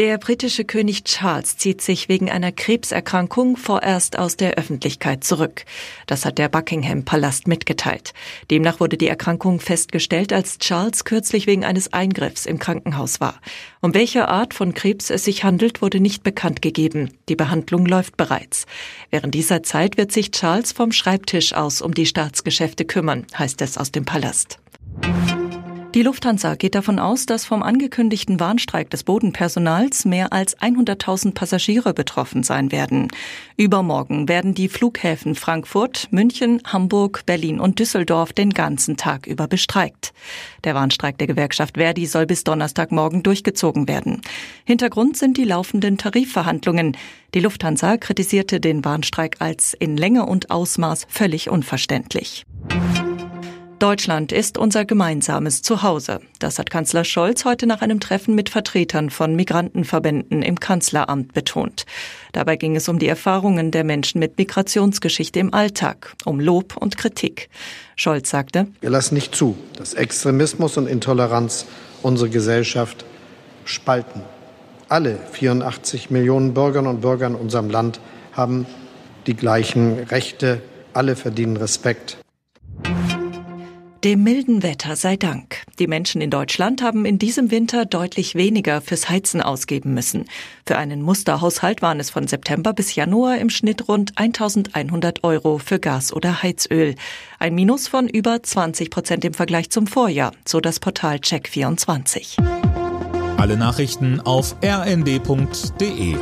Der britische König Charles zieht sich wegen einer Krebserkrankung vorerst aus der Öffentlichkeit zurück. Das hat der Buckingham Palast mitgeteilt. Demnach wurde die Erkrankung festgestellt, als Charles kürzlich wegen eines Eingriffs im Krankenhaus war. Um welche Art von Krebs es sich handelt, wurde nicht bekannt gegeben. Die Behandlung läuft bereits. Während dieser Zeit wird sich Charles vom Schreibtisch aus um die Staatsgeschäfte kümmern, heißt es aus dem Palast. Die Lufthansa geht davon aus, dass vom angekündigten Warnstreik des Bodenpersonals mehr als 100.000 Passagiere betroffen sein werden. Übermorgen werden die Flughäfen Frankfurt, München, Hamburg, Berlin und Düsseldorf den ganzen Tag über bestreikt. Der Warnstreik der Gewerkschaft Verdi soll bis Donnerstagmorgen durchgezogen werden. Hintergrund sind die laufenden Tarifverhandlungen. Die Lufthansa kritisierte den Warnstreik als in Länge und Ausmaß völlig unverständlich. Deutschland ist unser gemeinsames Zuhause. Das hat Kanzler Scholz heute nach einem Treffen mit Vertretern von Migrantenverbänden im Kanzleramt betont. Dabei ging es um die Erfahrungen der Menschen mit Migrationsgeschichte im Alltag, um Lob und Kritik. Scholz sagte, Wir lassen nicht zu, dass Extremismus und Intoleranz unsere Gesellschaft spalten. Alle 84 Millionen Bürgerinnen und Bürger in unserem Land haben die gleichen Rechte. Alle verdienen Respekt. Dem milden Wetter sei Dank. Die Menschen in Deutschland haben in diesem Winter deutlich weniger fürs Heizen ausgeben müssen. Für einen Musterhaushalt waren es von September bis Januar im Schnitt rund 1100 Euro für Gas oder Heizöl. Ein Minus von über 20 Prozent im Vergleich zum Vorjahr, so das Portal Check24. Alle Nachrichten auf rnd.de